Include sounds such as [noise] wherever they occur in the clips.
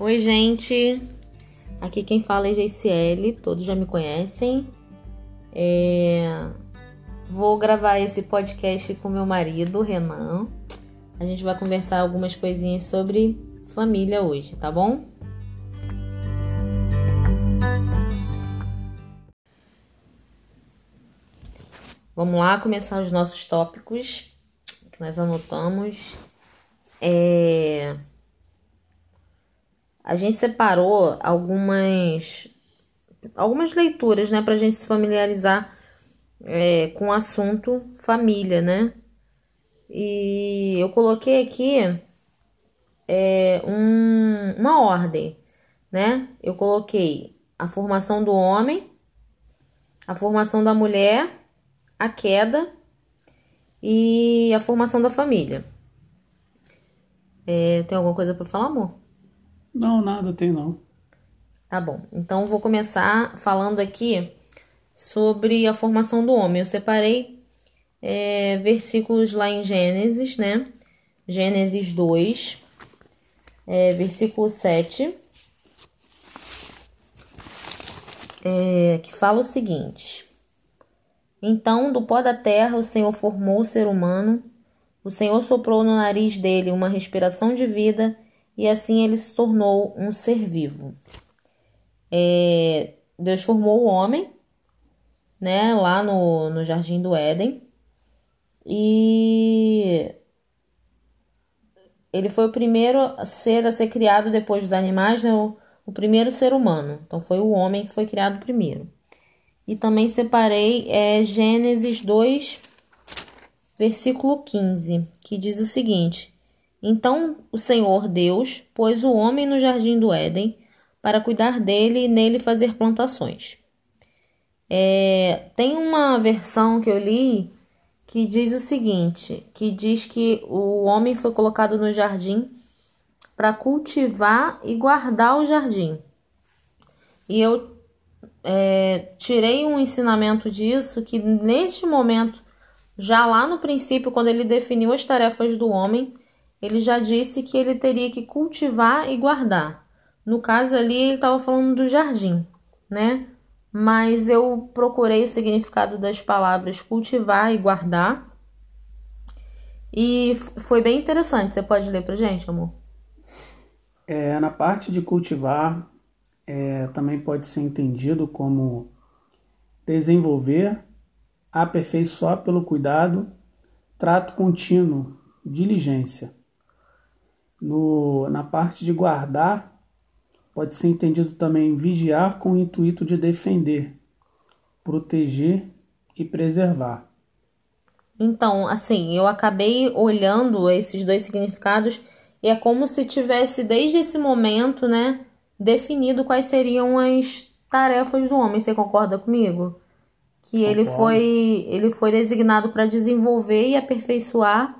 Oi, gente. Aqui quem fala é GCL, todos já me conhecem. É... Vou gravar esse podcast com meu marido, Renan. A gente vai conversar algumas coisinhas sobre família hoje, tá bom? Vamos lá começar os nossos tópicos que nós anotamos. É... A gente separou algumas algumas leituras, né, para a gente se familiarizar é, com o assunto família, né? E eu coloquei aqui é, um, uma ordem, né? Eu coloquei a formação do homem, a formação da mulher a queda e a formação da família. É, tem alguma coisa para falar, amor? Não, nada tem não. Tá bom. Então vou começar falando aqui sobre a formação do homem. Eu separei é, versículos lá em Gênesis, né? Gênesis 2, é, versículo 7, é, que fala o seguinte: então, do pó da terra, o Senhor formou o ser humano. O Senhor soprou no nariz dele uma respiração de vida e assim ele se tornou um ser vivo. É, Deus formou o homem, né, lá no, no jardim do Éden, e ele foi o primeiro ser a ser criado depois dos animais, né, o, o primeiro ser humano. Então foi o homem que foi criado primeiro. E também separei é, Gênesis 2, versículo 15, que diz o seguinte: Então o Senhor Deus pôs o homem no jardim do Éden para cuidar dele e nele fazer plantações. É, tem uma versão que eu li que diz o seguinte, que diz que o homem foi colocado no jardim para cultivar e guardar o jardim. E eu é, tirei um ensinamento disso que neste momento, já lá no princípio, quando ele definiu as tarefas do homem, ele já disse que ele teria que cultivar e guardar. No caso ali, ele estava falando do jardim, né? Mas eu procurei o significado das palavras cultivar e guardar. E foi bem interessante. Você pode ler pra gente, amor? É, na parte de cultivar, é, também pode ser entendido como desenvolver, aperfeiçoar pelo cuidado, trato contínuo, diligência. No, na parte de guardar, pode ser entendido também vigiar com o intuito de defender, proteger e preservar. Então, assim, eu acabei olhando esses dois significados e é como se tivesse desde esse momento, né, definido quais seriam as tarefas do homem. Você concorda comigo? Que ele foi, ele foi designado para desenvolver e aperfeiçoar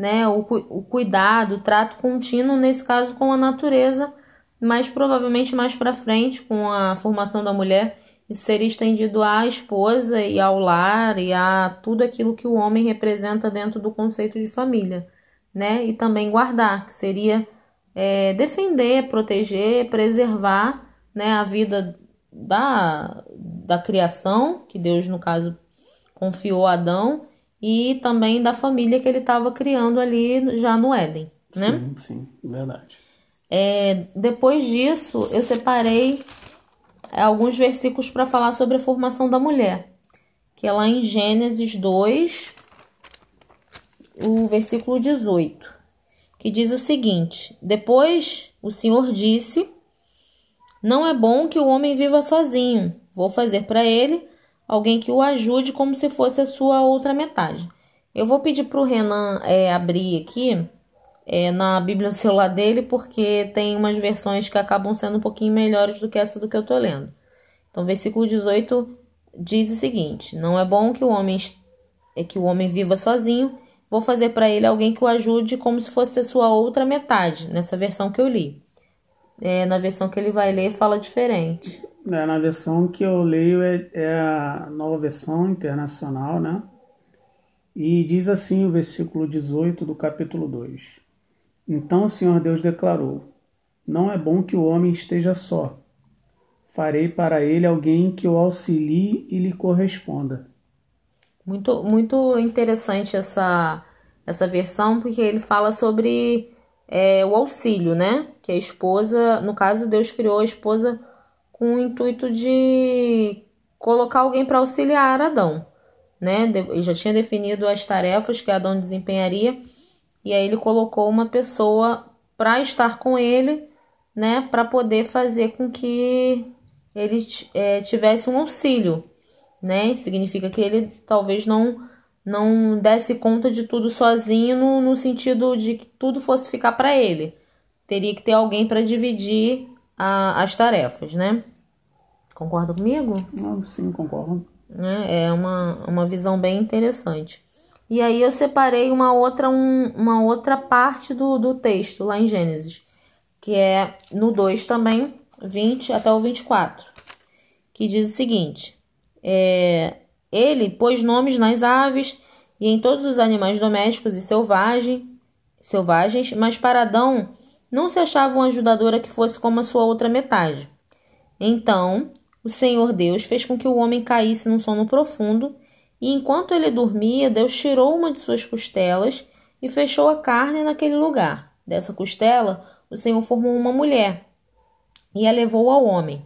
né, o, o cuidado, o trato contínuo, nesse caso com a natureza, mas provavelmente mais para frente, com a formação da mulher, isso seria estendido à esposa e ao lar e a tudo aquilo que o homem representa dentro do conceito de família, né? E também guardar, que seria é, defender, proteger, preservar né, a vida da, da criação, que Deus, no caso, confiou a Adão, e também da família que ele estava criando ali já no Éden. Né? Sim, sim, verdade. É, depois disso, eu separei alguns versículos para falar sobre a formação da mulher, que é lá em Gênesis 2, o versículo 18 que diz o seguinte: Depois o Senhor disse: Não é bom que o homem viva sozinho. Vou fazer para ele alguém que o ajude como se fosse a sua outra metade. Eu vou pedir para o Renan é, abrir aqui é, na Bíblia no celular dele, porque tem umas versões que acabam sendo um pouquinho melhores do que essa do que eu estou lendo. Então, versículo 18 diz o seguinte: Não é bom que o homem é que o homem viva sozinho. Vou fazer para ele alguém que o ajude como se fosse a sua outra metade, nessa versão que eu li. É, na versão que ele vai ler, fala diferente. É, na versão que eu leio é, é a nova versão internacional, né? E diz assim o versículo 18 do capítulo 2: Então o Senhor Deus declarou: Não é bom que o homem esteja só. Farei para ele alguém que o auxilie e lhe corresponda. Muito, muito interessante essa, essa versão, porque ele fala sobre é, o auxílio, né? Que a esposa, no caso, Deus criou a esposa com o intuito de colocar alguém para auxiliar Adão, né? Ele já tinha definido as tarefas que Adão desempenharia e aí ele colocou uma pessoa para estar com ele, né? Para poder fazer com que ele é, tivesse um auxílio, né? Significa que ele talvez não não desse conta de tudo sozinho no, no sentido de que tudo fosse ficar para ele. Teria que ter alguém para dividir a, as tarefas, né? Concorda comigo? Não, sim, concordo. Né? É uma, uma visão bem interessante. E aí eu separei uma outra, um, uma outra parte do, do texto lá em Gênesis, que é no 2 também, 20 até o 24, que diz o seguinte: é, Ele pôs nomes nas aves e em todos os animais domésticos e selvagem, selvagens, mas para Adão não se achava uma ajudadora que fosse como a sua outra metade. Então o Senhor Deus fez com que o homem caísse num sono profundo e enquanto ele dormia, Deus tirou uma de suas costelas e fechou a carne naquele lugar. Dessa costela, o Senhor formou uma mulher e a levou ao homem.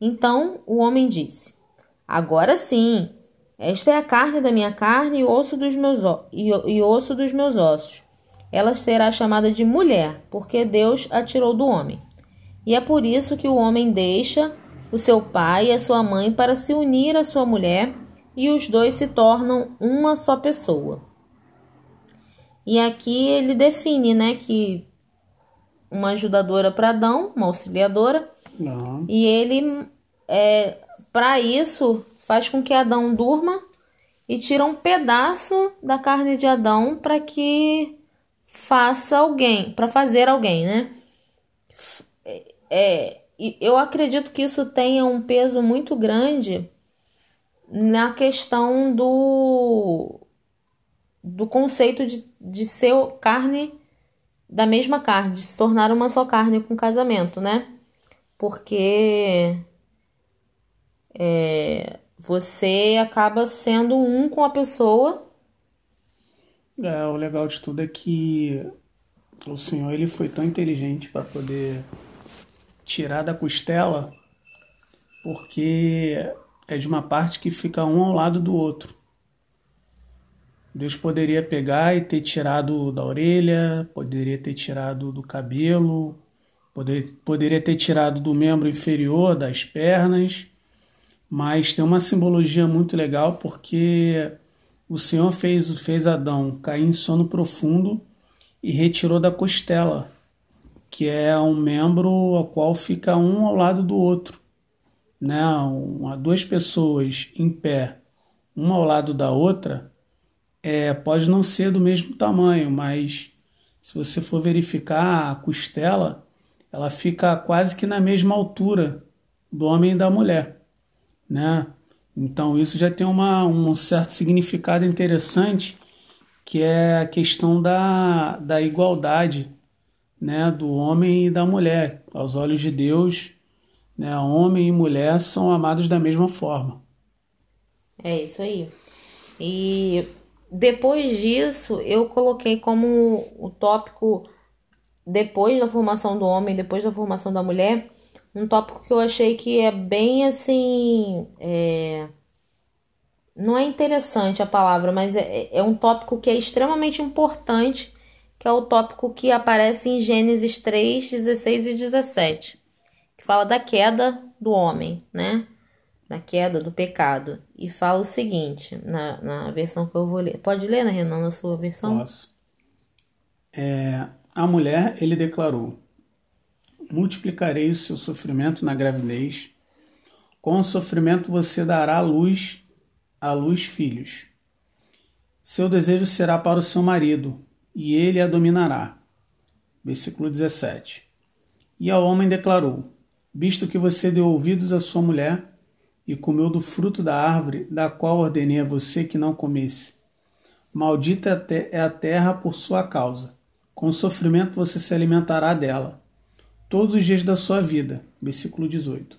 Então o homem disse: Agora sim, esta é a carne da minha carne e osso dos meus, e, e osso dos meus ossos. Ela será chamada de mulher, porque Deus a tirou do homem. E é por isso que o homem deixa o seu pai e a sua mãe para se unir à sua mulher e os dois se tornam uma só pessoa. E aqui ele define, né, que uma ajudadora para Adão, uma auxiliadora, Não. e ele é para isso faz com que Adão durma e tira um pedaço da carne de Adão para que faça alguém, para fazer alguém, né? É, eu acredito que isso tenha um peso muito grande na questão do, do conceito de, de ser carne da mesma carne, de se tornar uma só carne com casamento, né? Porque é, você acaba sendo um com a pessoa. É, o legal de tudo é que o Senhor ele foi tão inteligente para poder tirar da costela, porque é de uma parte que fica um ao lado do outro. Deus poderia pegar e ter tirado da orelha, poderia ter tirado do cabelo, poder, poderia ter tirado do membro inferior, das pernas, mas tem uma simbologia muito legal porque o Senhor fez, fez Adão cair em sono profundo e retirou da costela, que é um membro ao qual fica um ao lado do outro né, uma, duas pessoas em pé, uma ao lado da outra, é, pode não ser do mesmo tamanho, mas se você for verificar a costela, ela fica quase que na mesma altura do homem e da mulher, né? Então isso já tem uma, um certo significado interessante, que é a questão da, da igualdade, né, do homem e da mulher. Aos olhos de Deus, né? Homem e mulher são amados da mesma forma. É isso aí. E depois disso, eu coloquei como o tópico depois da formação do homem, depois da formação da mulher, um tópico que eu achei que é bem assim. É... Não é interessante a palavra, mas é, é um tópico que é extremamente importante, que é o tópico que aparece em Gênesis 3, 16 e 17 que fala da queda do homem, né? Da queda do pecado. E fala o seguinte, na, na versão que eu vou ler. Pode ler, né, Renan, na sua versão? Posso. É, a mulher, ele declarou: Multiplicarei o seu sofrimento na gravidez. Com o sofrimento você dará à luz, à luz filhos. Seu desejo será para o seu marido, e ele a dominará. Versículo 17. E ao homem declarou: visto que você deu ouvidos à sua mulher e comeu do fruto da árvore da qual ordenei a você que não comesse. Maldita é a terra por sua causa. Com sofrimento você se alimentará dela todos os dias da sua vida. Versículo 18.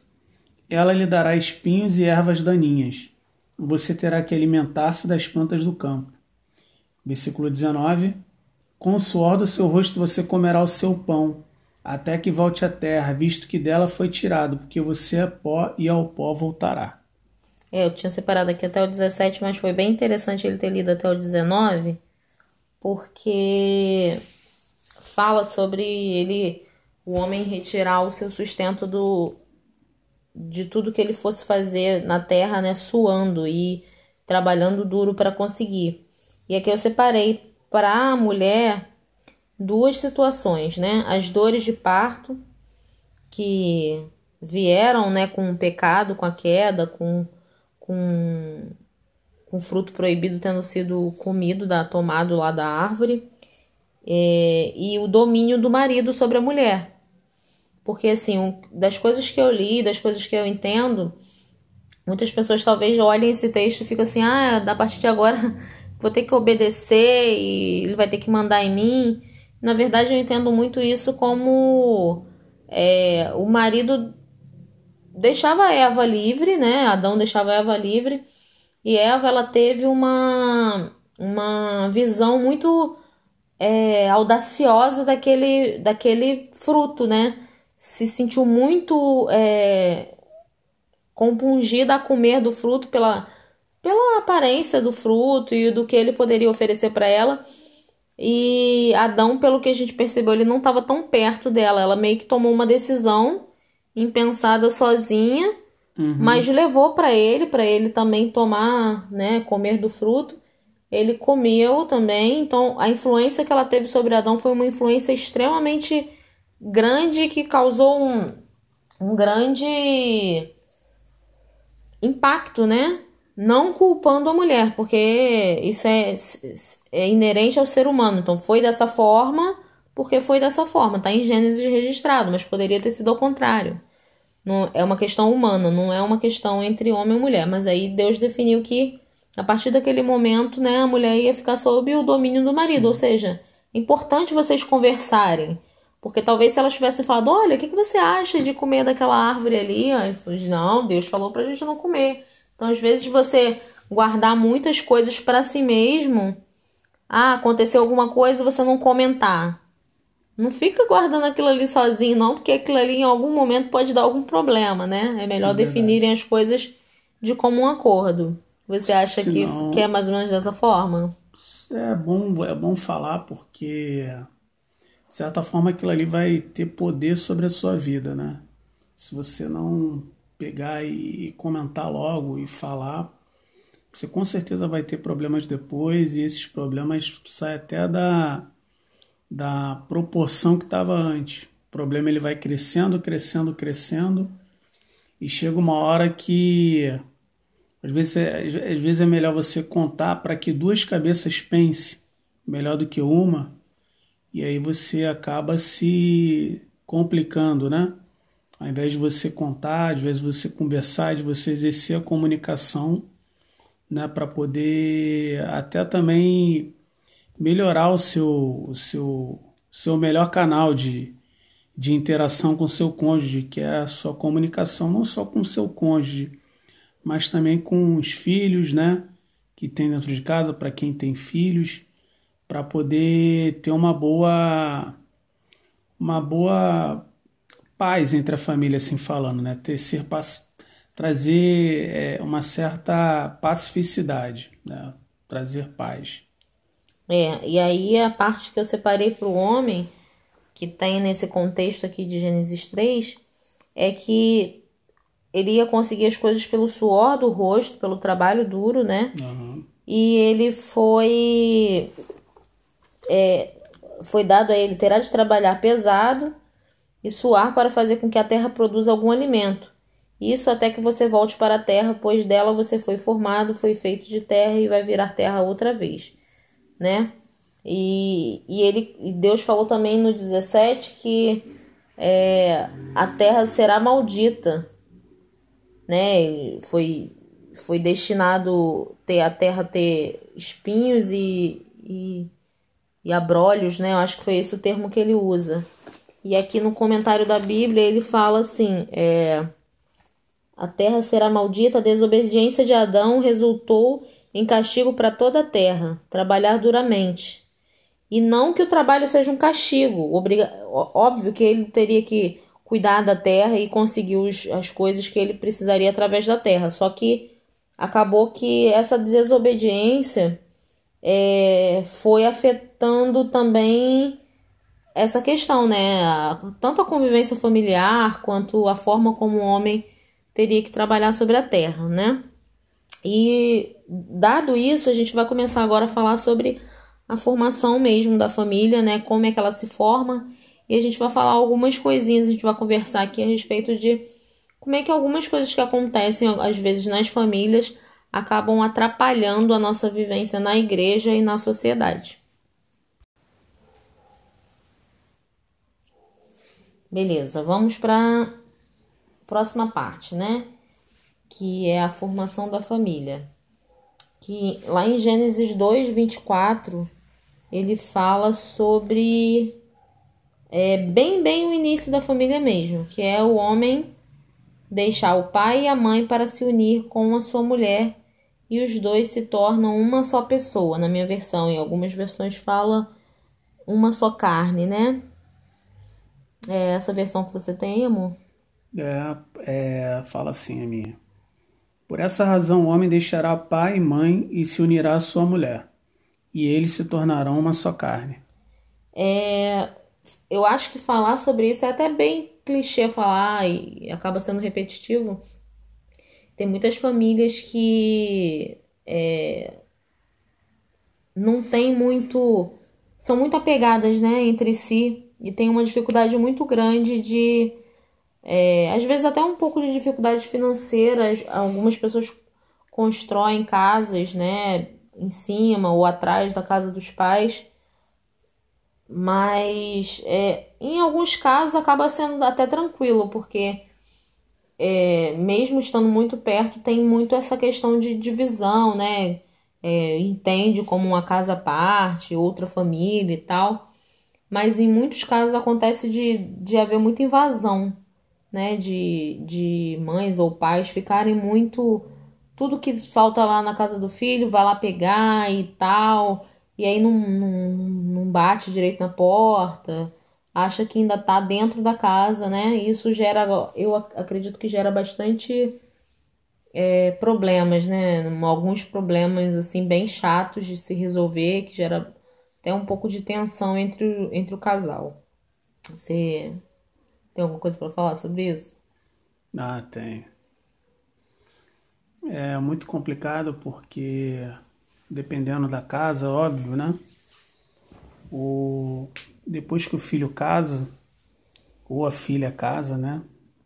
Ela lhe dará espinhos e ervas daninhas. Você terá que alimentar-se das plantas do campo. Versículo 19. Com o suor do seu rosto você comerá o seu pão, até que volte à terra, visto que dela foi tirado, porque você é pó e ao pó voltará. É, eu tinha separado aqui até o 17, mas foi bem interessante ele ter lido até o 19, porque fala sobre ele, o homem retirar o seu sustento do de tudo que ele fosse fazer na terra, né, suando e trabalhando duro para conseguir. E aqui eu separei para a mulher duas situações, né? As dores de parto que vieram, né, com o pecado, com a queda, com com com fruto proibido tendo sido comido, da, tomado lá da árvore, é, e o domínio do marido sobre a mulher. Porque, assim, das coisas que eu li, das coisas que eu entendo, muitas pessoas talvez olhem esse texto e ficam assim: ah, da partir de agora vou ter que obedecer e ele vai ter que mandar em mim. Na verdade, eu entendo muito isso como é, o marido deixava Eva livre, né? Adão deixava Eva livre. E Eva, ela teve uma, uma visão muito é, audaciosa daquele, daquele fruto, né? Se sentiu muito é, compungida a comer do fruto pela, pela aparência do fruto e do que ele poderia oferecer para ela. E Adão, pelo que a gente percebeu, ele não estava tão perto dela. Ela meio que tomou uma decisão impensada sozinha, uhum. mas levou para ele, para ele também tomar, né, comer do fruto. Ele comeu também, então a influência que ela teve sobre Adão foi uma influência extremamente grande que causou um, um grande impacto, né? Não culpando a mulher, porque isso é, é inerente ao ser humano. Então foi dessa forma porque foi dessa forma, tá em Gênesis registrado, mas poderia ter sido ao contrário. Não, é uma questão humana, não é uma questão entre homem e mulher. Mas aí Deus definiu que a partir daquele momento, né, a mulher ia ficar sob o domínio do marido. Sim. Ou seja, é importante vocês conversarem. Porque talvez se elas tivessem falado, olha, o que, que você acha de comer daquela árvore ali? Aí, não, Deus falou pra gente não comer. Então, às vezes, você guardar muitas coisas para si mesmo. Ah, aconteceu alguma coisa e você não comentar. Não fica guardando aquilo ali sozinho, não, porque aquilo ali em algum momento pode dar algum problema, né? É melhor é definirem as coisas de comum acordo. Você acha Senão, que, que é mais ou menos dessa forma? É bom, é bom falar porque, de certa forma, aquilo ali vai ter poder sobre a sua vida, né? Se você não pegar e comentar logo e falar, você com certeza vai ter problemas depois e esses problemas saem até da da proporção que estava antes. O problema ele vai crescendo, crescendo, crescendo e chega uma hora que às vezes é, às vezes é melhor você contar para que duas cabeças pensem melhor do que uma e aí você acaba se complicando, né? Ao invés de você contar, às vezes você conversar, de você exercer a comunicação, né, para poder até também melhorar o seu, o seu, seu melhor canal de, de interação com o seu cônjuge, que é a sua comunicação, não só com o seu cônjuge, mas também com os filhos, né? Que tem dentro de casa, para quem tem filhos, para poder ter uma boa uma boa paz entre a família, assim falando, né? Ter, ser, trazer é, uma certa pacificidade, né? trazer paz. É, e aí a parte que eu separei para o homem, que tem nesse contexto aqui de Gênesis 3, é que ele ia conseguir as coisas pelo suor do rosto, pelo trabalho duro, né? Uhum. E ele foi. É, foi dado a ele, terá de trabalhar pesado e suar para fazer com que a terra produza algum alimento. Isso até que você volte para a terra, pois dela você foi formado, foi feito de terra e vai virar terra outra vez né? E, e ele e Deus falou também no 17 que é, a terra será maldita, né? Foi foi destinado ter a terra ter espinhos e, e, e abrolhos, né? Eu acho que foi esse o termo que ele usa. E aqui no comentário da Bíblia ele fala assim: é, a terra será maldita, a desobediência de Adão resultou em castigo para toda a terra, trabalhar duramente. E não que o trabalho seja um castigo. Obriga... Óbvio que ele teria que cuidar da terra e conseguir os, as coisas que ele precisaria através da terra. Só que acabou que essa desobediência é, foi afetando também essa questão, né? Tanto a convivência familiar quanto a forma como o homem teria que trabalhar sobre a terra, né? E dado isso, a gente vai começar agora a falar sobre a formação mesmo da família, né? Como é que ela se forma. E a gente vai falar algumas coisinhas, a gente vai conversar aqui a respeito de como é que algumas coisas que acontecem às vezes nas famílias acabam atrapalhando a nossa vivência na igreja e na sociedade. Beleza, vamos para próxima parte, né? Que é a formação da família. Que lá em Gênesis 2, 24, ele fala sobre é, bem, bem o início da família mesmo, que é o homem deixar o pai e a mãe para se unir com a sua mulher e os dois se tornam uma só pessoa. Na minha versão, em algumas versões fala uma só carne, né? É essa versão que você tem, amor? É, é, fala assim a minha. Por essa razão o homem deixará pai e mãe e se unirá à sua mulher, e eles se tornarão uma só carne. É, eu acho que falar sobre isso é até bem clichê falar e acaba sendo repetitivo. Tem muitas famílias que é, não tem muito. são muito apegadas né, entre si e tem uma dificuldade muito grande de. É, às vezes até um pouco de dificuldade financeira. Algumas pessoas constroem casas, né, em cima ou atrás da casa dos pais. Mas é, em alguns casos acaba sendo até tranquilo, porque é, mesmo estando muito perto, tem muito essa questão de divisão, né? É, entende como uma casa à parte, outra família e tal mas em muitos casos acontece de, de haver muita invasão, né? De, de mães ou pais ficarem muito. Tudo que falta lá na casa do filho, vai lá pegar e tal, e aí não, não, não bate direito na porta, acha que ainda tá dentro da casa, né? Isso gera, eu acredito que gera bastante é, problemas, né? Alguns problemas, assim, bem chatos de se resolver, que gera até um pouco de tensão entre, entre o casal. Você tem alguma coisa para falar sobre isso? Ah, tem. É muito complicado porque dependendo da casa, óbvio, né? O depois que o filho casa ou a filha casa, né?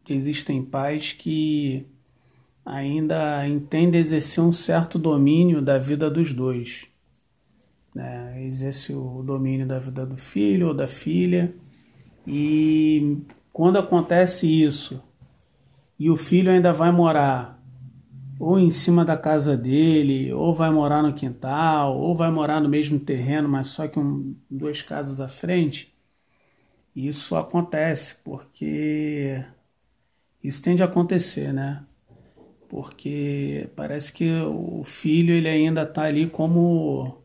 Existem pais que ainda entendem exercer um certo domínio da vida dos dois né? exerce o domínio da vida do filho ou da filha. E quando acontece isso e o filho ainda vai morar ou em cima da casa dele, ou vai morar no quintal, ou vai morar no mesmo terreno, mas só que um, duas casas à frente, isso acontece porque isso tende a acontecer, né? Porque parece que o filho ele ainda está ali como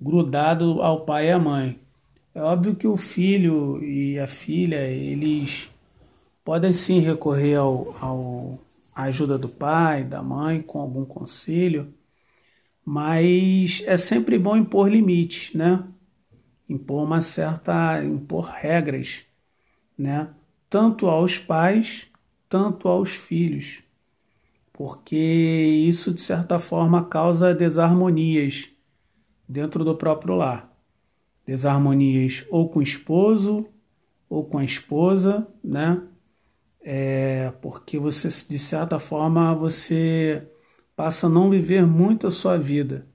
grudado ao pai e à mãe. É óbvio que o filho e a filha, eles podem sim recorrer ao, ao, à ajuda do pai, da mãe, com algum conselho, mas é sempre bom impor limites, né? Impor uma certa, impor regras, né? Tanto aos pais, tanto aos filhos, porque isso de certa forma causa desarmonias dentro do próprio lar. Desarmonias ou com o esposo ou com a esposa, né? É, porque você, de certa forma, você passa a não viver muito a sua vida.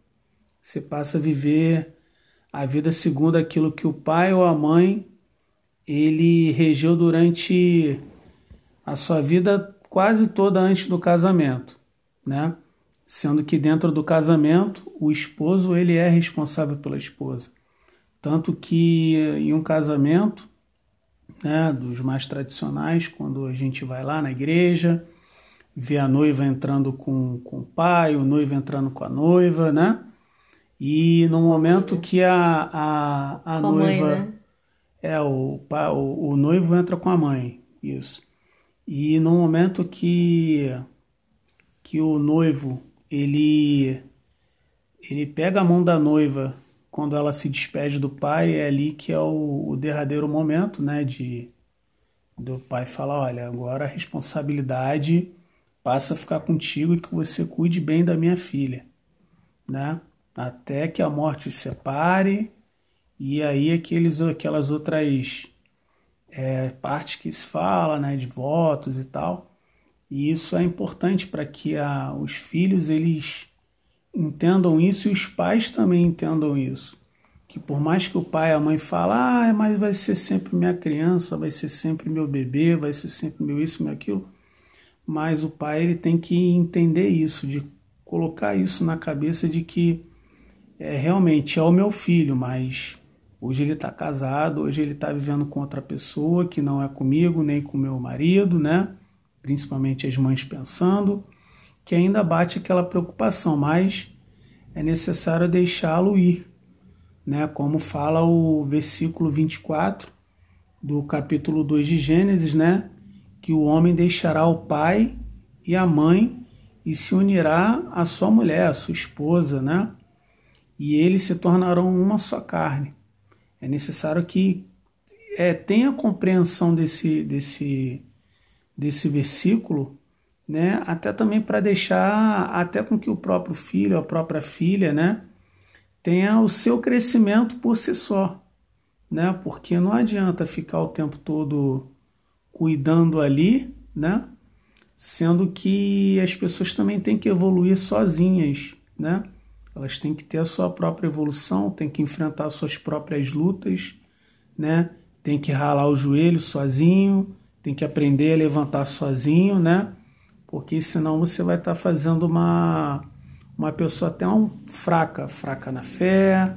Você passa a viver a vida segundo aquilo que o pai ou a mãe ele regeu durante a sua vida quase toda antes do casamento, né? Sendo que dentro do casamento o esposo ele é responsável pela esposa. Tanto que em um casamento né, dos mais tradicionais, quando a gente vai lá na igreja, vê a noiva entrando com, com o pai, o noivo entrando com a noiva, né? E no momento que a, a, a noiva. Mãe, né? É, o, o, o noivo entra com a mãe, isso. E no momento que, que o noivo ele, ele pega a mão da noiva quando ela se despede do pai, é ali que é o, o derradeiro momento, né? De do pai falar, olha, agora a responsabilidade passa a ficar contigo e que você cuide bem da minha filha, né? Até que a morte os separe e aí aqueles, aquelas outras é, partes que se fala, né, de votos e tal. E isso é importante para que a, os filhos eles entendam isso e os pais também entendam isso. Que por mais que o pai e a mãe falem, ah, mas vai ser sempre minha criança, vai ser sempre meu bebê, vai ser sempre meu isso, meu aquilo. Mas o pai ele tem que entender isso, de colocar isso na cabeça de que é, realmente é o meu filho, mas Hoje ele está casado, hoje ele está vivendo com outra pessoa que não é comigo nem com meu marido, né? Principalmente as mães pensando, que ainda bate aquela preocupação, mas é necessário deixá-lo ir, né? Como fala o versículo 24 do capítulo 2 de Gênesis, né? Que o homem deixará o pai e a mãe e se unirá à sua mulher, à sua esposa, né? E eles se tornarão uma só carne. É necessário que é, tenha compreensão desse, desse, desse versículo, né? até também para deixar, até com que o próprio filho, a própria filha, né? tenha o seu crescimento por si só. Né? Porque não adianta ficar o tempo todo cuidando ali, né? sendo que as pessoas também têm que evoluir sozinhas, né? Elas têm que ter a sua própria evolução, têm que enfrentar suas próprias lutas, né? Tem que ralar o joelho sozinho, tem que aprender a levantar sozinho, né? Porque senão você vai estar tá fazendo uma uma pessoa até um fraca, fraca na fé,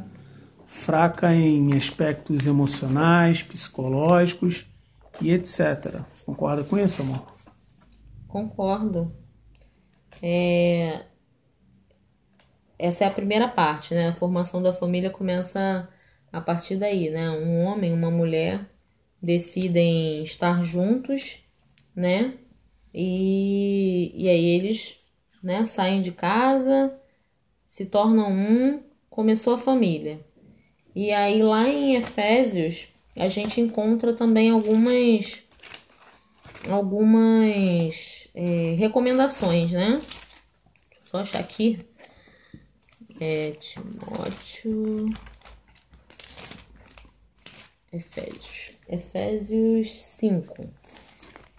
fraca em aspectos emocionais, psicológicos e etc. Concorda com isso, amor? Concordo. É, essa é a primeira parte, né? A formação da família começa a partir daí, né? Um homem uma mulher decidem estar juntos, né? E, e aí eles né, saem de casa, se tornam um, começou a família. E aí lá em Efésios a gente encontra também algumas algumas é, recomendações, né? Deixa eu só achar aqui é, Timóteo. Efésios. Efésios 5.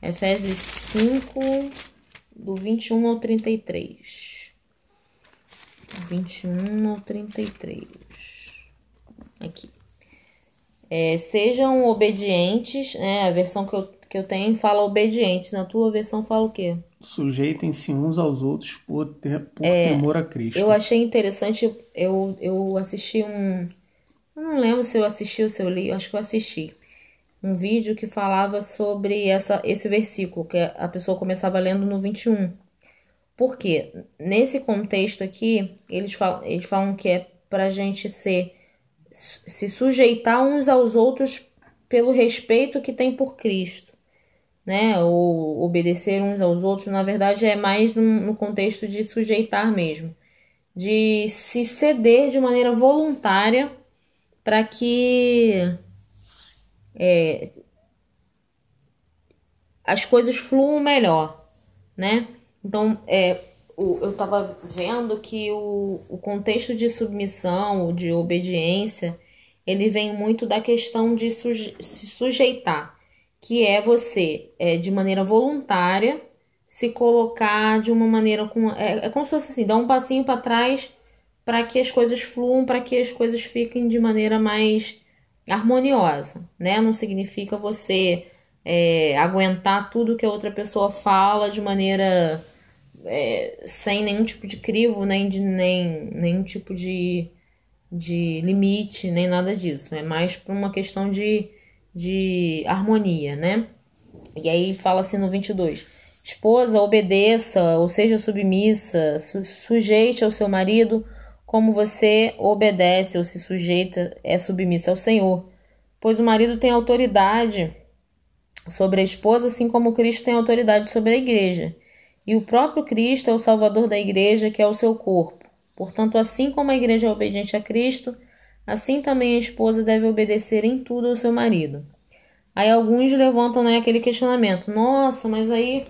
Efésios 5, do 21 ao 33. 21 ao 33. Aqui. É, sejam obedientes, né? A versão que eu que eu tenho fala obedientes. Na tua versão fala o quê? Sujeitem-se uns aos outros por, ter, por é, temor a Cristo. Eu achei interessante, eu, eu assisti um. Eu não lembro se eu assisti ou se eu li, acho que eu assisti. Um vídeo que falava sobre essa, esse versículo, que a pessoa começava lendo no 21. Por quê? Nesse contexto aqui, eles falam, eles falam que é pra gente ser se sujeitar uns aos outros pelo respeito que tem por Cristo né? Ou obedecer uns aos outros, na verdade é mais no, no contexto de sujeitar mesmo, de se ceder de maneira voluntária para que é, as coisas fluam melhor, né? Então, é, o, eu estava vendo que o, o contexto de submissão, de obediência, ele vem muito da questão de suje, se sujeitar que é você, é, de maneira voluntária, se colocar de uma maneira com. É, é como se fosse assim, dar um passinho para trás para que as coisas fluam, para que as coisas fiquem de maneira mais harmoniosa, né? Não significa você é, aguentar tudo que a outra pessoa fala de maneira é, sem nenhum tipo de crivo, nem de nem nenhum tipo de, de limite, nem nada disso. É mais por uma questão de de harmonia, né? E aí fala assim no 22: Esposa, obedeça, ou seja submissa, su sujeite ao seu marido como você obedece ou se sujeita, é submissa ao Senhor. Pois o marido tem autoridade sobre a esposa, assim como Cristo tem autoridade sobre a igreja. E o próprio Cristo é o salvador da igreja, que é o seu corpo. Portanto, assim como a igreja é obediente a Cristo, assim também a esposa deve obedecer em tudo ao seu marido. Aí alguns levantam né, aquele questionamento: nossa, mas aí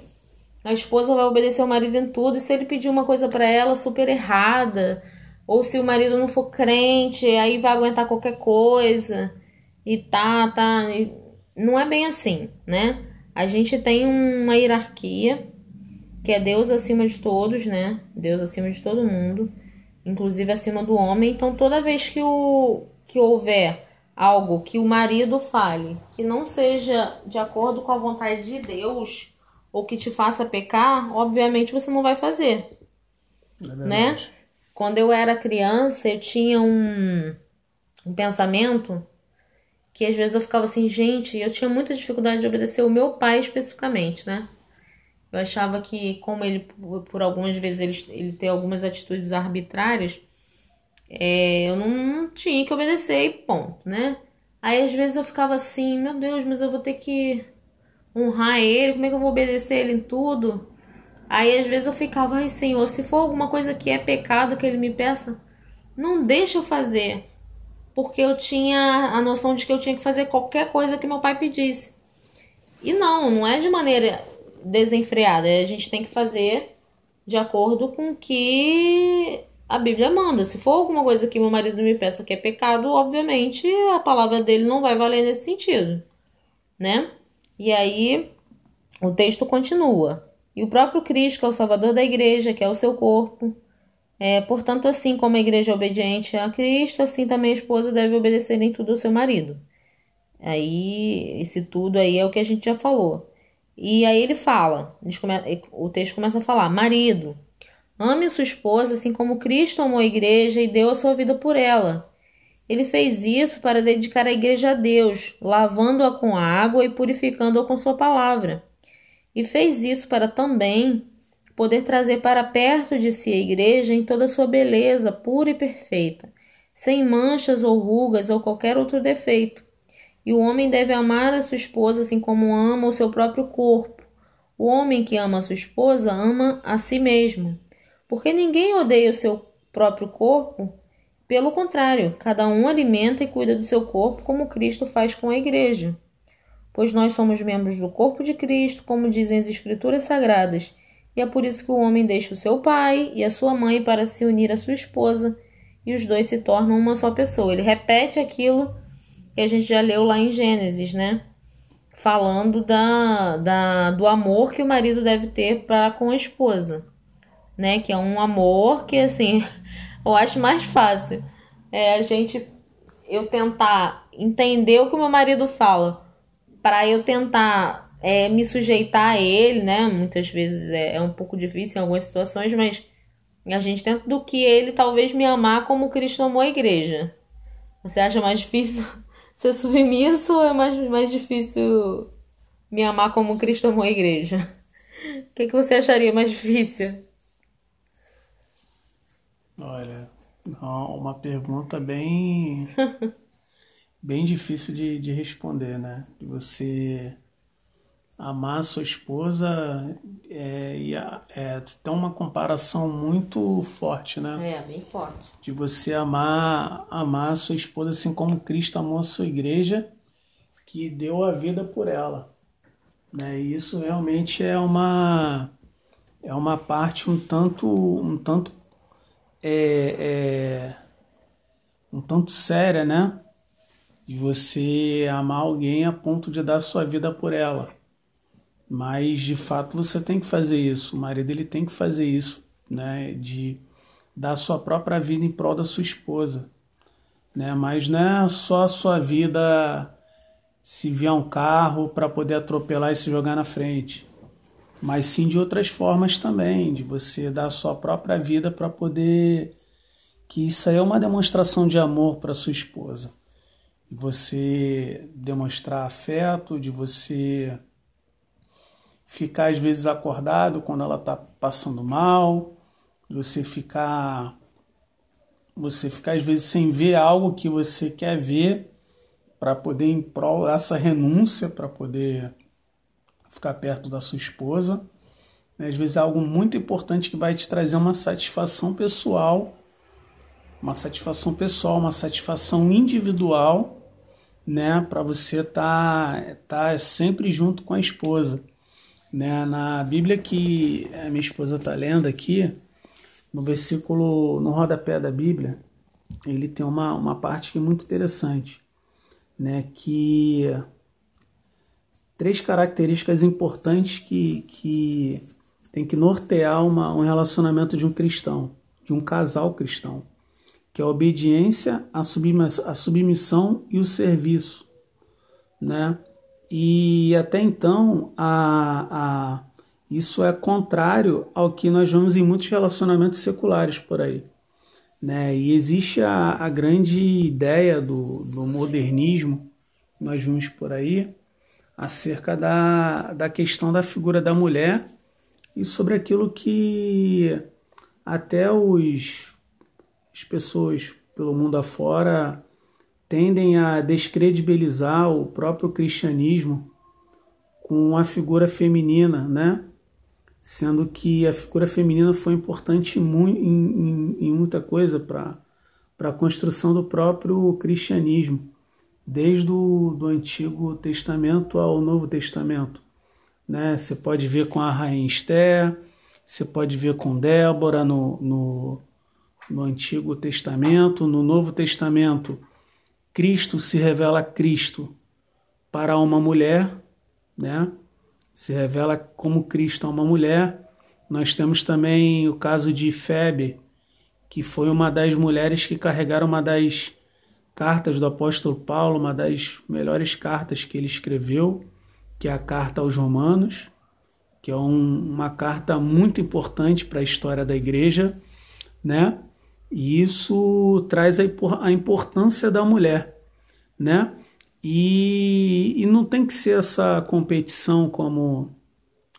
a esposa vai obedecer ao marido em tudo, e se ele pedir uma coisa para ela super errada, ou se o marido não for crente, aí vai aguentar qualquer coisa, e tá, tá. E não é bem assim, né? A gente tem uma hierarquia, que é Deus acima de todos, né? Deus acima de todo mundo, inclusive acima do homem. Então, toda vez que, o, que houver algo que o marido fale que não seja de acordo com a vontade de Deus ou que te faça pecar, obviamente você não vai fazer. É né? Quando eu era criança, eu tinha um, um pensamento que às vezes eu ficava assim, gente, eu tinha muita dificuldade de obedecer o meu pai especificamente, né? Eu achava que, como ele, por algumas vezes, ele, ele tem algumas atitudes arbitrárias, é, eu não tinha que obedecer e ponto, né? Aí às vezes eu ficava assim, meu Deus, mas eu vou ter que honrar ele, como é que eu vou obedecer ele em tudo? Aí às vezes eu ficava, ai Senhor, se for alguma coisa que é pecado que ele me peça, não deixa eu fazer. Porque eu tinha a noção de que eu tinha que fazer qualquer coisa que meu pai pedisse. E não, não é de maneira desenfreada. A gente tem que fazer de acordo com o que a Bíblia manda. Se for alguma coisa que meu marido me peça que é pecado, obviamente a palavra dele não vai valer nesse sentido, né? E aí o texto continua. E o próprio Cristo, que é o Salvador da igreja, que é o seu corpo. É, portanto, assim como a igreja é obediente a Cristo, assim também a esposa deve obedecer em tudo ao seu marido. Aí, esse tudo aí é o que a gente já falou. E aí ele fala, o texto começa a falar: Marido, ame sua esposa assim como Cristo amou a igreja e deu a sua vida por ela. Ele fez isso para dedicar a igreja a Deus, lavando-a com água e purificando-a com sua palavra. E fez isso para também poder trazer para perto de si a igreja em toda a sua beleza pura e perfeita, sem manchas ou rugas ou qualquer outro defeito. E o homem deve amar a sua esposa assim como ama o seu próprio corpo. O homem que ama a sua esposa ama a si mesmo. Porque ninguém odeia o seu próprio corpo, pelo contrário, cada um alimenta e cuida do seu corpo como Cristo faz com a igreja. Pois nós somos membros do corpo de Cristo, como dizem as Escrituras Sagradas, e é por isso que o homem deixa o seu pai e a sua mãe para se unir à sua esposa, e os dois se tornam uma só pessoa. Ele repete aquilo que a gente já leu lá em Gênesis, né? Falando da, da, do amor que o marido deve ter para com a esposa, né? Que é um amor que, assim, [laughs] eu acho mais fácil é a gente eu tentar entender o que o meu marido fala para eu tentar é, me sujeitar a ele, né? Muitas vezes é, é um pouco difícil em algumas situações, mas a gente tenta do que ele talvez me amar como Cristo amou a igreja. Você acha mais difícil [laughs] ser submisso ou é mais, mais difícil me amar como Cristo amou a igreja? O que, que você acharia mais difícil? Olha, uma pergunta bem [laughs] bem difícil de, de responder, né? De você amar a sua esposa é, e é, tem uma comparação muito forte, né? É, bem forte. De você amar, amar a sua esposa assim como Cristo amou a sua igreja, que deu a vida por ela. Né? E isso realmente é uma é uma parte um tanto um tanto é, é um tanto séria, né? De você amar alguém a ponto de dar sua vida por ela. Mas de fato você tem que fazer isso. O marido ele tem que fazer isso, né? De dar sua própria vida em prol da sua esposa, né? Mas não é só a sua vida se vier um carro para poder atropelar e se jogar na frente mas sim de outras formas também, de você dar sua própria vida para poder. que isso aí é uma demonstração de amor para sua esposa. De você demonstrar afeto, de você ficar às vezes acordado quando ela está passando mal, você ficar você ficar às vezes sem ver algo que você quer ver para poder em prol essa renúncia para poder ficar perto da sua esposa. Às vezes é algo muito importante que vai te trazer uma satisfação pessoal, uma satisfação pessoal, uma satisfação individual, né, para você estar tá, tá sempre junto com a esposa. Né? Na Bíblia que a minha esposa está lendo aqui, no versículo, no rodapé da Bíblia, ele tem uma, uma parte que é muito interessante, né? que três características importantes que, que tem que nortear uma, um relacionamento de um cristão, de um casal cristão, que é a obediência, a, submissão, a submissão e o serviço. Né? E até então, a, a, isso é contrário ao que nós vemos em muitos relacionamentos seculares por aí. Né? E existe a, a grande ideia do, do modernismo nós vimos por aí acerca da, da questão da figura da mulher e sobre aquilo que até os, as pessoas pelo mundo afora tendem a descredibilizar o próprio cristianismo com a figura feminina, né? Sendo que a figura feminina foi importante em, em, em muita coisa para a construção do próprio cristianismo, desde o do Antigo Testamento ao Novo Testamento. Né? Você pode ver com a Rainha Esther, você pode ver com Débora no, no, no Antigo Testamento, no Novo Testamento Cristo se revela Cristo para uma mulher, né? Se revela como Cristo a uma mulher. Nós temos também o caso de Febe, que foi uma das mulheres que carregaram uma das cartas do apóstolo Paulo, uma das melhores cartas que ele escreveu, que é a carta aos Romanos, que é um, uma carta muito importante para a história da igreja, né? E isso traz a importância da mulher, né? E, e não tem que ser essa competição como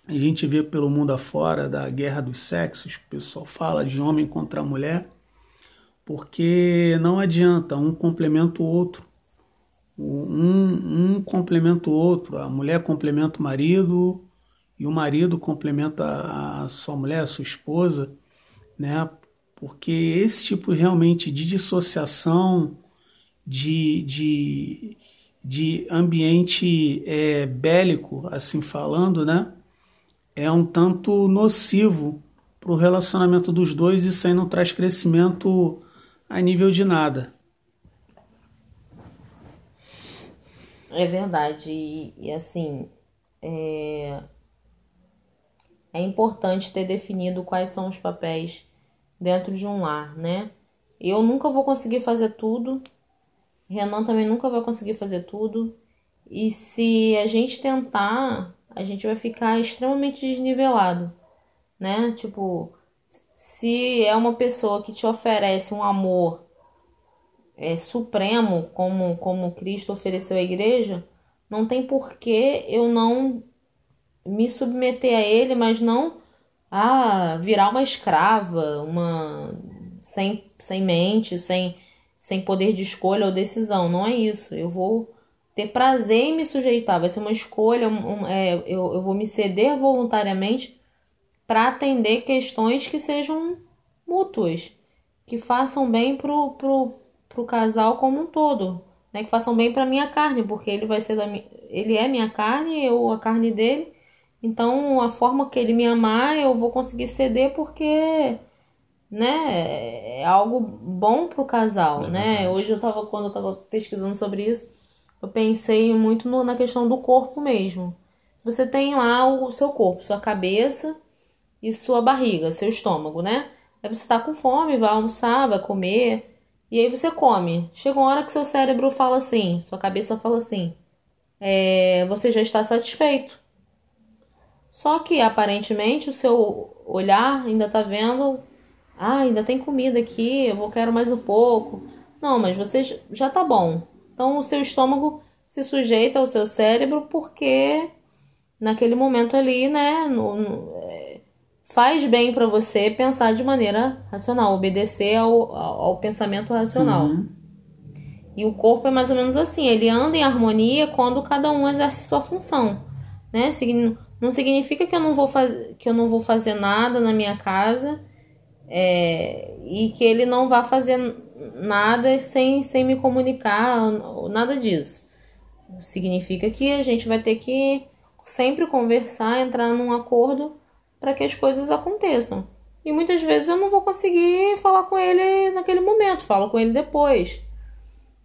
a gente vê pelo mundo afora, da guerra dos sexos, que o pessoal fala de homem contra mulher, porque não adianta, um complementa o outro. Um, um complementa o outro, a mulher complementa o marido e o marido complementa a sua mulher, a sua esposa, né? Porque esse tipo realmente de dissociação, de, de, de ambiente é, bélico, assim falando, né? É um tanto nocivo para o relacionamento dos dois e isso aí não traz crescimento a nível de nada. É verdade. E, e assim, é... é importante ter definido quais são os papéis dentro de um lar, né? Eu nunca vou conseguir fazer tudo. Renan também nunca vai conseguir fazer tudo. E se a gente tentar, a gente vai ficar extremamente desnivelado, né? Tipo, se é uma pessoa que te oferece um amor é, supremo, como, como Cristo ofereceu à igreja, não tem por que eu não me submeter a ele, mas não ah, virar uma escrava, uma sem, sem mente, sem, sem poder de escolha ou decisão. Não é isso. Eu vou ter prazer em me sujeitar, vai ser uma escolha, um, é, eu, eu vou me ceder voluntariamente para atender questões que sejam mútuas, que façam bem pro, pro, pro casal como um todo, né? Que façam bem para minha carne, porque ele vai ser da ele é minha carne, eu a carne dele então, a forma que ele me amar, eu vou conseguir ceder porque, né, é algo bom pro casal, é né? Hoje eu tava, quando eu tava pesquisando sobre isso, eu pensei muito no, na questão do corpo mesmo. Você tem lá o seu corpo, sua cabeça e sua barriga, seu estômago, né? Aí você tá com fome, vai almoçar, vai comer, e aí você come. Chega uma hora que seu cérebro fala assim, sua cabeça fala assim, é, você já está satisfeito. Só que aparentemente o seu olhar ainda tá vendo, ah, ainda tem comida aqui, eu vou quero mais um pouco. Não, mas você já tá bom. Então o seu estômago se sujeita ao seu cérebro porque naquele momento ali, né, no, no, é, faz bem para você pensar de maneira racional, obedecer ao, ao, ao pensamento racional. Uhum. E o corpo é mais ou menos assim, ele anda em harmonia quando cada um exerce sua função, né? Não significa que eu não vou, que eu não vou fazer nada na minha casa é... e que ele não vá fazer nada sem, sem me comunicar, nada disso. Significa que a gente vai ter que sempre conversar, entrar num acordo para que as coisas aconteçam. E muitas vezes eu não vou conseguir falar com ele naquele momento, falo com ele depois.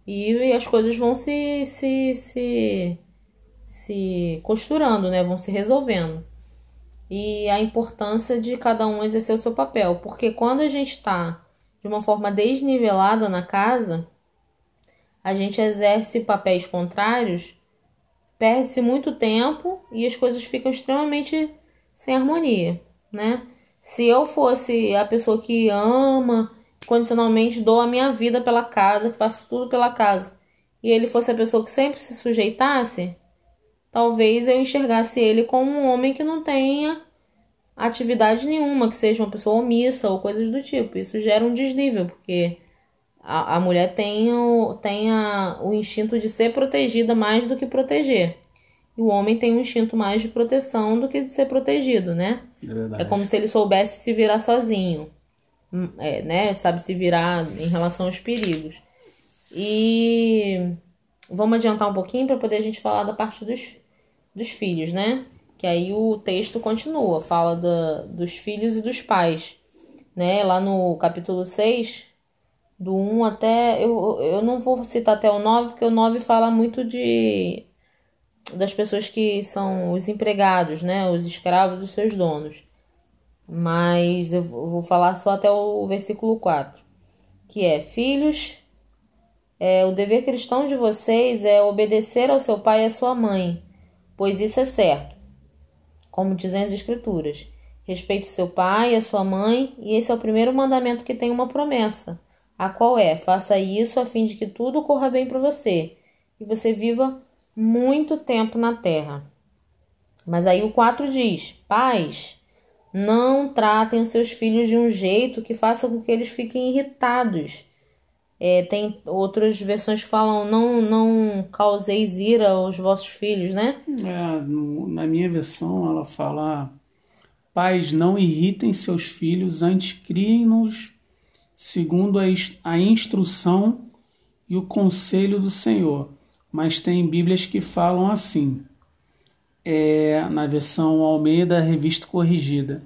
E, e as coisas vão se, se, se, se costurando, né? Vão se resolvendo. E a importância de cada um exercer o seu papel. Porque quando a gente está de uma forma desnivelada na casa, a gente exerce papéis contrários, perde-se muito tempo e as coisas ficam extremamente sem harmonia, né? Se eu fosse a pessoa que ama, condicionalmente dou a minha vida pela casa, que faço tudo pela casa, e ele fosse a pessoa que sempre se sujeitasse, talvez eu enxergasse ele como um homem que não tenha atividade nenhuma, que seja uma pessoa omissa ou coisas do tipo. Isso gera um desnível, porque a, a mulher tem, o, tem a, o instinto de ser protegida mais do que proteger. E o homem tem um instinto mais de proteção do que de ser protegido, né? É, é como se ele soubesse se virar sozinho. Hum, é, né? Sabe se virar em relação aos perigos. E vamos adiantar um pouquinho para poder a gente falar da parte dos, dos filhos, né? Que aí o texto continua, fala da, dos filhos e dos pais. Né? Lá no capítulo 6, do 1 até. Eu, eu não vou citar até o 9, porque o 9 fala muito de das pessoas que são os empregados, né? Os escravos dos seus donos. Mas eu vou falar só até o versículo 4, que é: Filhos, é, o dever cristão de vocês é obedecer ao seu pai e à sua mãe, pois isso é certo, como dizem as Escrituras. Respeite o seu pai e a sua mãe, e esse é o primeiro mandamento que tem uma promessa, a qual é: faça isso a fim de que tudo corra bem para você e você viva muito tempo na terra. Mas aí o 4 diz: Pais, não tratem os seus filhos de um jeito que faça com que eles fiquem irritados. É, tem outras versões que falam: não, não causeis ira aos vossos filhos, né? É, na minha versão ela fala: Pais, não irritem seus filhos, antes criem-nos segundo a, a instrução e o conselho do Senhor mas tem Bíblias que falam assim, é, na versão Almeida, revista corrigida.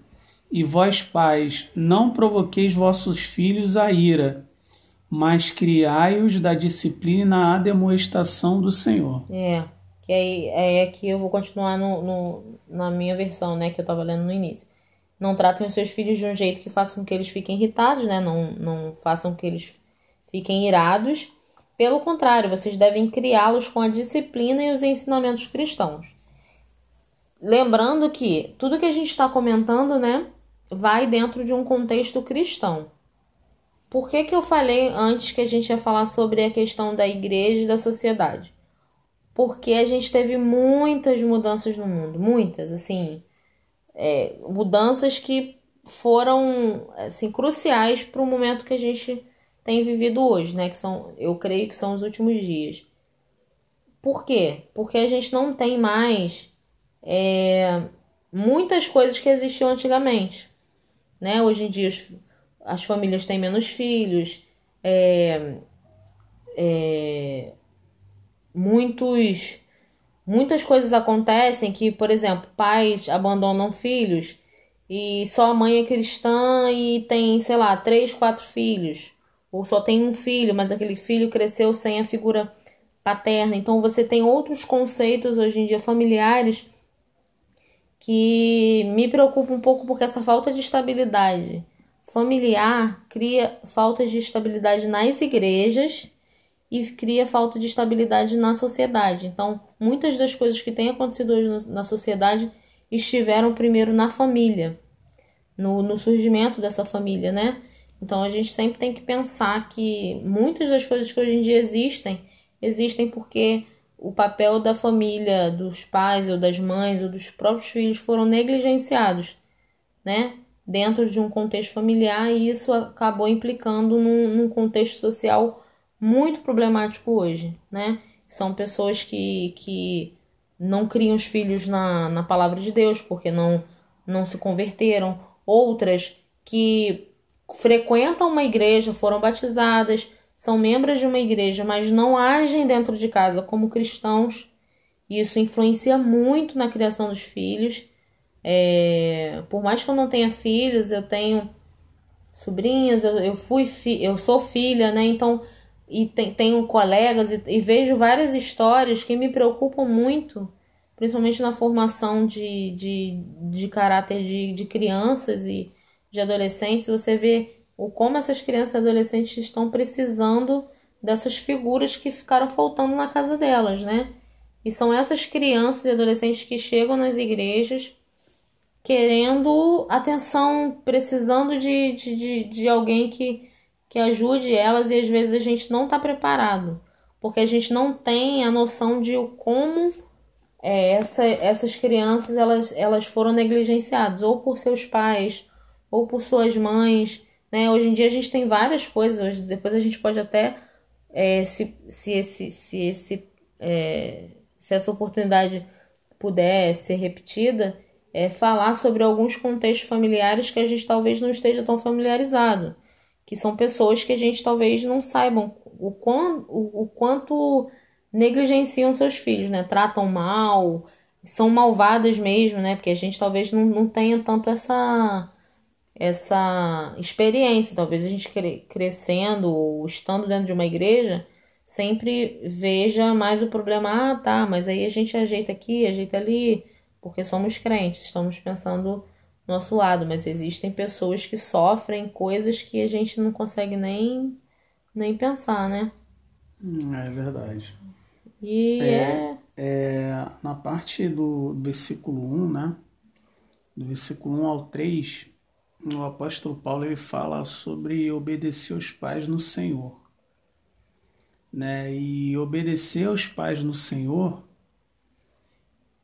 E vós, pais, não provoqueis vossos filhos a ira, mas criai-os da disciplina na ademoestação do Senhor. É, que aí é aqui eu vou continuar no, no, na minha versão, né, que eu estava lendo no início. Não tratem os seus filhos de um jeito que façam com que eles fiquem irritados, né? Não, não façam que eles fiquem irados, pelo contrário, vocês devem criá-los com a disciplina e os ensinamentos cristãos. Lembrando que tudo que a gente está comentando, né, vai dentro de um contexto cristão. Por que, que eu falei antes que a gente ia falar sobre a questão da igreja e da sociedade? Porque a gente teve muitas mudanças no mundo, muitas, assim, é, mudanças que foram assim cruciais para o momento que a gente tem vivido hoje, né? Que são, eu creio que são os últimos dias. Por quê? Porque a gente não tem mais é, muitas coisas que existiam antigamente, né? Hoje em dia as, as famílias têm menos filhos, é, é, muitos muitas coisas acontecem que, por exemplo, pais abandonam filhos e só a mãe é cristã e tem, sei lá, três, quatro filhos ou só tem um filho, mas aquele filho cresceu sem a figura paterna. Então você tem outros conceitos hoje em dia familiares que me preocupam um pouco porque essa falta de estabilidade familiar cria falta de estabilidade nas igrejas e cria falta de estabilidade na sociedade. Então, muitas das coisas que têm acontecido hoje na sociedade estiveram primeiro na família, no, no surgimento dessa família, né? Então a gente sempre tem que pensar que muitas das coisas que hoje em dia existem existem porque o papel da família, dos pais ou das mães ou dos próprios filhos foram negligenciados, né? Dentro de um contexto familiar e isso acabou implicando num, num contexto social muito problemático hoje, né? São pessoas que, que não criam os filhos na, na palavra de Deus porque não, não se converteram, outras que frequentam uma igreja, foram batizadas, são membros de uma igreja, mas não agem dentro de casa como cristãos. Isso influencia muito na criação dos filhos. É, por mais que eu não tenha filhos, eu tenho sobrinhas, eu, eu fui fi, eu sou filha, né? Então, e tem, tenho colegas e, e, vejo várias histórias que me preocupam muito, principalmente na formação de, de, de caráter de, de crianças e de adolescentes, você vê o como essas crianças e adolescentes estão precisando dessas figuras que ficaram faltando na casa delas, né? E são essas crianças e adolescentes que chegam nas igrejas querendo atenção, precisando de, de, de, de alguém que, que ajude elas e às vezes a gente não está preparado, porque a gente não tem a noção de como é, essa, essas crianças elas, elas foram negligenciadas ou por seus pais ou por suas mães. Né? Hoje em dia a gente tem várias coisas, depois a gente pode até, é, se, se, esse, se, esse, é, se essa oportunidade puder ser repetida, é, falar sobre alguns contextos familiares que a gente talvez não esteja tão familiarizado, que são pessoas que a gente talvez não saibam o, quão, o, o quanto negligenciam seus filhos, né? Tratam mal, são malvadas mesmo, né? Porque a gente talvez não, não tenha tanto essa essa experiência. Talvez a gente crescendo ou estando dentro de uma igreja sempre veja mais o problema. Ah, tá, mas aí a gente ajeita aqui, ajeita ali, porque somos crentes, estamos pensando nosso lado, mas existem pessoas que sofrem coisas que a gente não consegue nem, nem pensar, né? Hum, é verdade. E é, é... é na parte do versículo 1, né? Do versículo 1 ao 3, o apóstolo Paulo ele fala sobre obedecer aos pais no Senhor. Né? E obedecer aos pais no Senhor,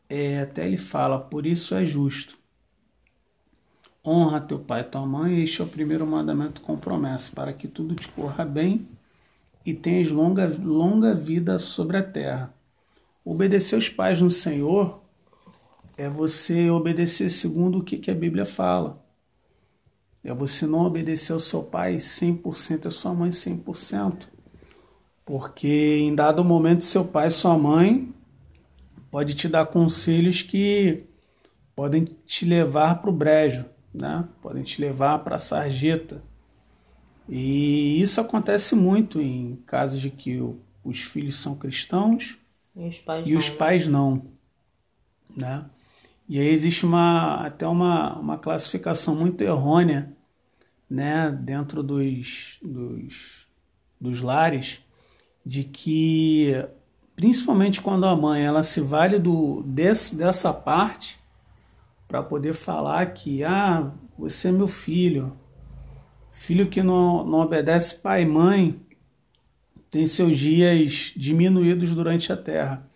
é, até ele fala, por isso é justo. Honra teu pai e tua mãe, este é o primeiro mandamento com promessa, para que tudo te corra bem e tenhas longa, longa vida sobre a terra. Obedecer aos pais no Senhor é você obedecer segundo o que, que a Bíblia fala. É você não obedecer ao seu pai 100% e a sua mãe 100%. Porque em dado momento seu pai e sua mãe pode te dar conselhos que podem te levar para o brejo, né? podem te levar para a sarjeta. E isso acontece muito em casos de que os filhos são cristãos e os pais, e não, os pais não. Né? E aí existe uma, até uma, uma classificação muito errônea né, dentro dos, dos, dos lares de que, principalmente quando a mãe ela se vale do, desse, dessa parte para poder falar que ah, você é meu filho, filho que não, não obedece pai e mãe, tem seus dias diminuídos durante a terra.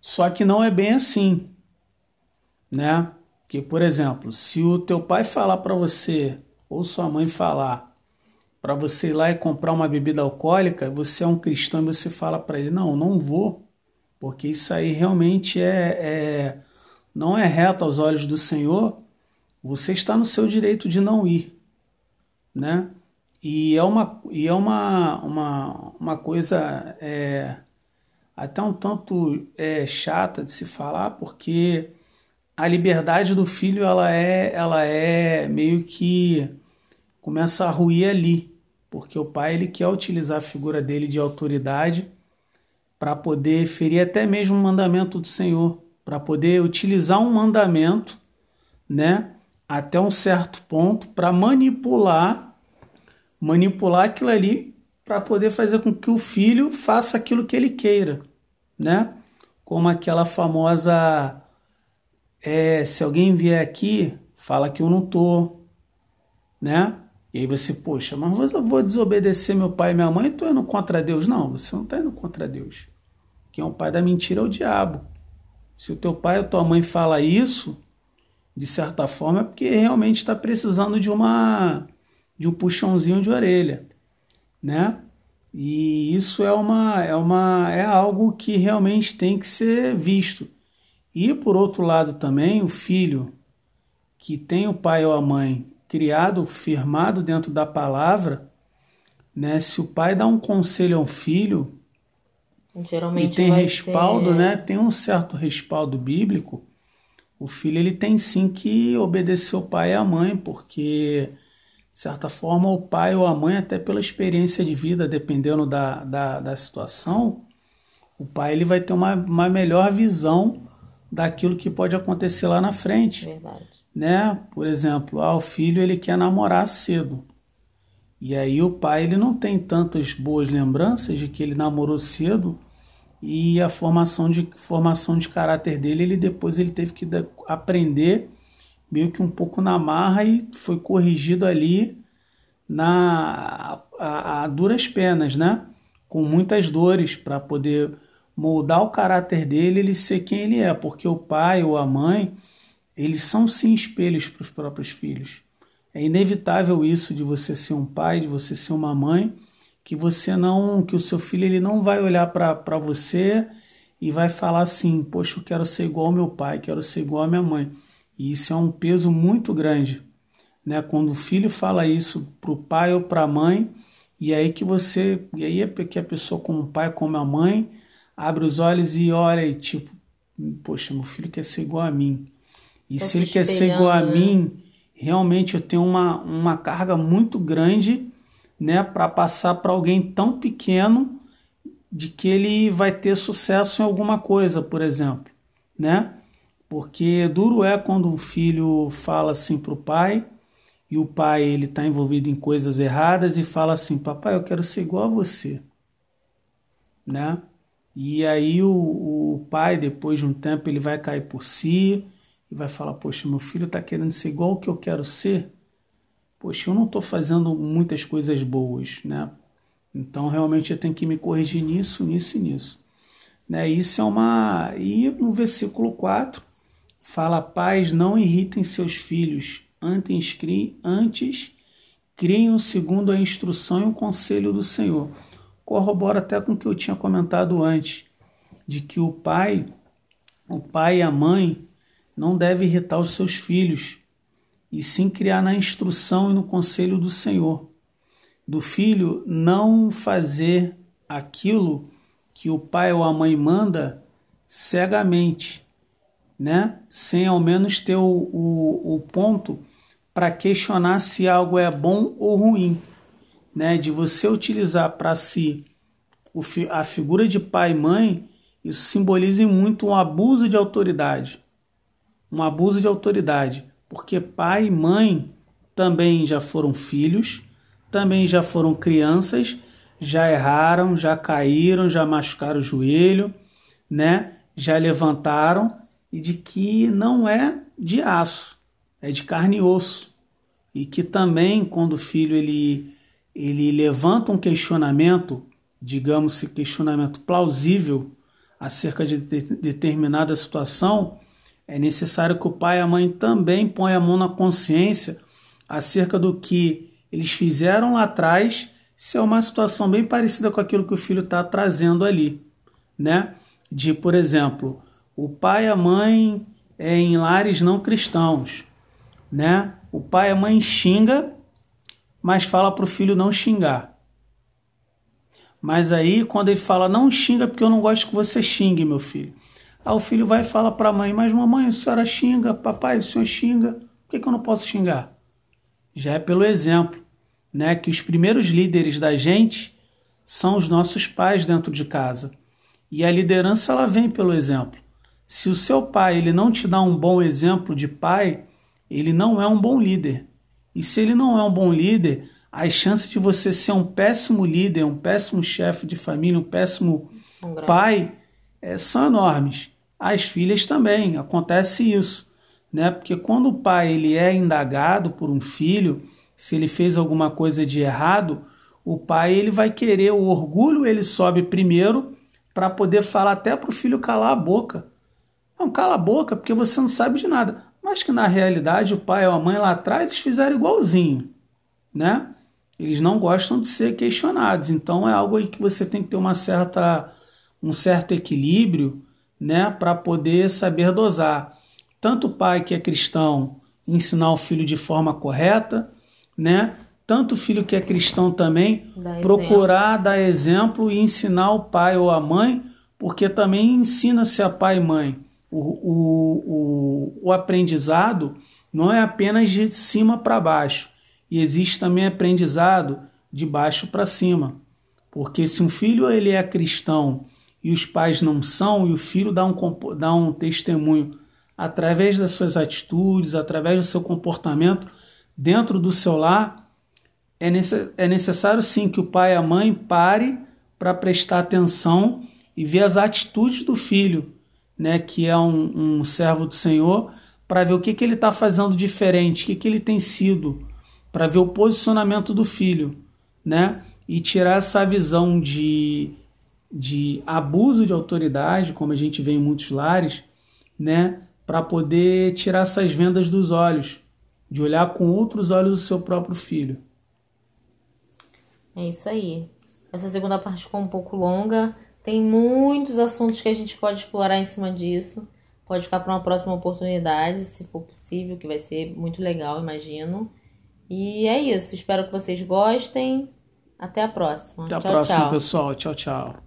Só que não é bem assim, né? Que, por exemplo, se o teu pai falar para você ou sua mãe falar para você ir lá e comprar uma bebida alcoólica, você é um cristão e você fala para ele: não, não vou, porque isso aí realmente é, é não é reto aos olhos do Senhor. Você está no seu direito de não ir, né? E é uma, e é uma, uma, uma coisa é, até um tanto é, chata de se falar, porque a liberdade do filho ela é, ela é meio que começa a ruir ali, porque o pai ele quer utilizar a figura dele de autoridade para poder ferir até mesmo o mandamento do Senhor, para poder utilizar um mandamento, né, até um certo ponto para manipular manipular aquilo ali para poder fazer com que o filho faça aquilo que ele queira, né? Como aquela famosa é, se alguém vier aqui, fala que eu não tô, né? E aí você, poxa, mas eu vou desobedecer meu pai e minha mãe, estou indo contra Deus. Não, você não está indo contra Deus. Quem é o pai da mentira é o diabo. Se o teu pai ou tua mãe fala isso, de certa forma, é porque realmente está precisando de uma de um puxãozinho de orelha, né? E isso é uma é uma é algo que realmente tem que ser visto. E por outro lado também, o filho que tem o pai ou a mãe criado, firmado dentro da palavra, né? Se o pai dá um conselho ao filho Geralmente e tem respaldo, ter... né? Tem um certo respaldo bíblico. O filho ele tem sim que obedecer o pai e a mãe, porque de certa forma o pai ou a mãe, até pela experiência de vida, dependendo da, da, da situação, o pai ele vai ter uma, uma melhor visão daquilo que pode acontecer lá na frente. Verdade né? Por exemplo, ah, o filho ele quer namorar cedo. E aí o pai ele não tem tantas boas lembranças de que ele namorou cedo e a formação de formação de caráter dele, ele depois ele teve que aprender meio que um pouco na marra e foi corrigido ali na a, a duras penas, né? Com muitas dores para poder moldar o caráter dele, ele ser quem ele é, porque o pai ou a mãe eles são sim espelhos para os próprios filhos. É inevitável isso de você ser um pai, de você ser uma mãe, que você não, que o seu filho ele não vai olhar para você e vai falar assim, poxa, eu quero ser igual ao meu pai, quero ser igual à minha mãe. E isso é um peso muito grande, né? Quando o filho fala isso para o pai ou para a mãe, e aí que você, e aí é que a pessoa como o pai, como a mãe, abre os olhos e olha e tipo, poxa, meu filho quer ser igual a mim. E se ele quer ser igual a né? mim, realmente eu tenho uma, uma carga muito grande né, para passar para alguém tão pequeno de que ele vai ter sucesso em alguma coisa, por exemplo, né? Porque duro é quando um filho fala assim para o pai e o pai ele está envolvido em coisas erradas e fala assim, papai, eu quero ser igual a você, né? E aí o, o pai depois de um tempo ele vai cair por si, e vai falar: Poxa, meu filho está querendo ser igual ao que eu quero ser. Poxa, eu não estou fazendo muitas coisas boas, né? Então realmente eu tenho que me corrigir nisso, nisso e nisso. Né? Isso é uma. E no versículo 4 fala: Pais, não irritem seus filhos, antes, criem, antes criem segundo a instrução e o conselho do Senhor. Corrobora até com o que eu tinha comentado antes, de que o pai, o pai e a mãe, não deve irritar os seus filhos, e sim criar na instrução e no conselho do Senhor. Do filho não fazer aquilo que o pai ou a mãe manda cegamente, né? sem ao menos ter o, o, o ponto para questionar se algo é bom ou ruim. Né? De você utilizar para si a figura de pai e mãe, isso simboliza muito um abuso de autoridade um abuso de autoridade, porque pai e mãe também já foram filhos, também já foram crianças, já erraram, já caíram, já machucaram o joelho, né? Já levantaram e de que não é de aço, é de carne e osso. E que também quando o filho ele ele levanta um questionamento, digamos, questionamento plausível acerca de determinada situação, é necessário que o pai e a mãe também ponham a mão na consciência acerca do que eles fizeram lá atrás, se é uma situação bem parecida com aquilo que o filho está trazendo ali, né? De, por exemplo, o pai e a mãe é em lares não cristãos, né? O pai e a mãe xinga, mas fala para o filho não xingar. Mas aí, quando ele fala não xinga porque eu não gosto que você xingue, meu filho. Aí o filho vai e fala para a mãe: Mas mamãe, a senhora xinga, papai, o senhor xinga, por que, que eu não posso xingar? Já é pelo exemplo, né? Que os primeiros líderes da gente são os nossos pais dentro de casa. E a liderança ela vem pelo exemplo. Se o seu pai ele não te dá um bom exemplo de pai, ele não é um bom líder. E se ele não é um bom líder, as chances de você ser um péssimo líder, um péssimo chefe de família, um péssimo pai é, são enormes. As filhas também, acontece isso, né? Porque quando o pai ele é indagado por um filho, se ele fez alguma coisa de errado, o pai ele vai querer o orgulho, ele sobe primeiro para poder falar até para o filho calar a boca. Não, cala a boca porque você não sabe de nada. Mas que na realidade o pai ou a mãe lá atrás eles fizeram igualzinho, né? Eles não gostam de ser questionados. Então é algo aí que você tem que ter uma certa um certo equilíbrio, né, para poder saber dosar. Tanto o pai que é cristão ensinar o filho de forma correta, né? Tanto o filho que é cristão também Dá procurar exemplo. dar exemplo e ensinar o pai ou a mãe, porque também ensina-se a pai e mãe. O, o, o, o aprendizado não é apenas de cima para baixo, e existe também aprendizado de baixo para cima. Porque se um filho ele é cristão e os pais não são, e o filho dá um, dá um testemunho através das suas atitudes, através do seu comportamento dentro do seu lar, é, necess, é necessário sim que o pai e a mãe pare para prestar atenção e ver as atitudes do filho, né, que é um, um servo do Senhor, para ver o que, que ele está fazendo diferente, o que, que ele tem sido, para ver o posicionamento do filho, né, e tirar essa visão de, de abuso de autoridade, como a gente vê em muitos lares, né, para poder tirar essas vendas dos olhos, de olhar com outros olhos o seu próprio filho. É isso aí. Essa segunda parte ficou um pouco longa. Tem muitos assuntos que a gente pode explorar em cima disso. Pode ficar para uma próxima oportunidade, se for possível, que vai ser muito legal, imagino. E é isso. Espero que vocês gostem. Até a próxima. Até a tchau, próxima, tchau. pessoal. Tchau, tchau.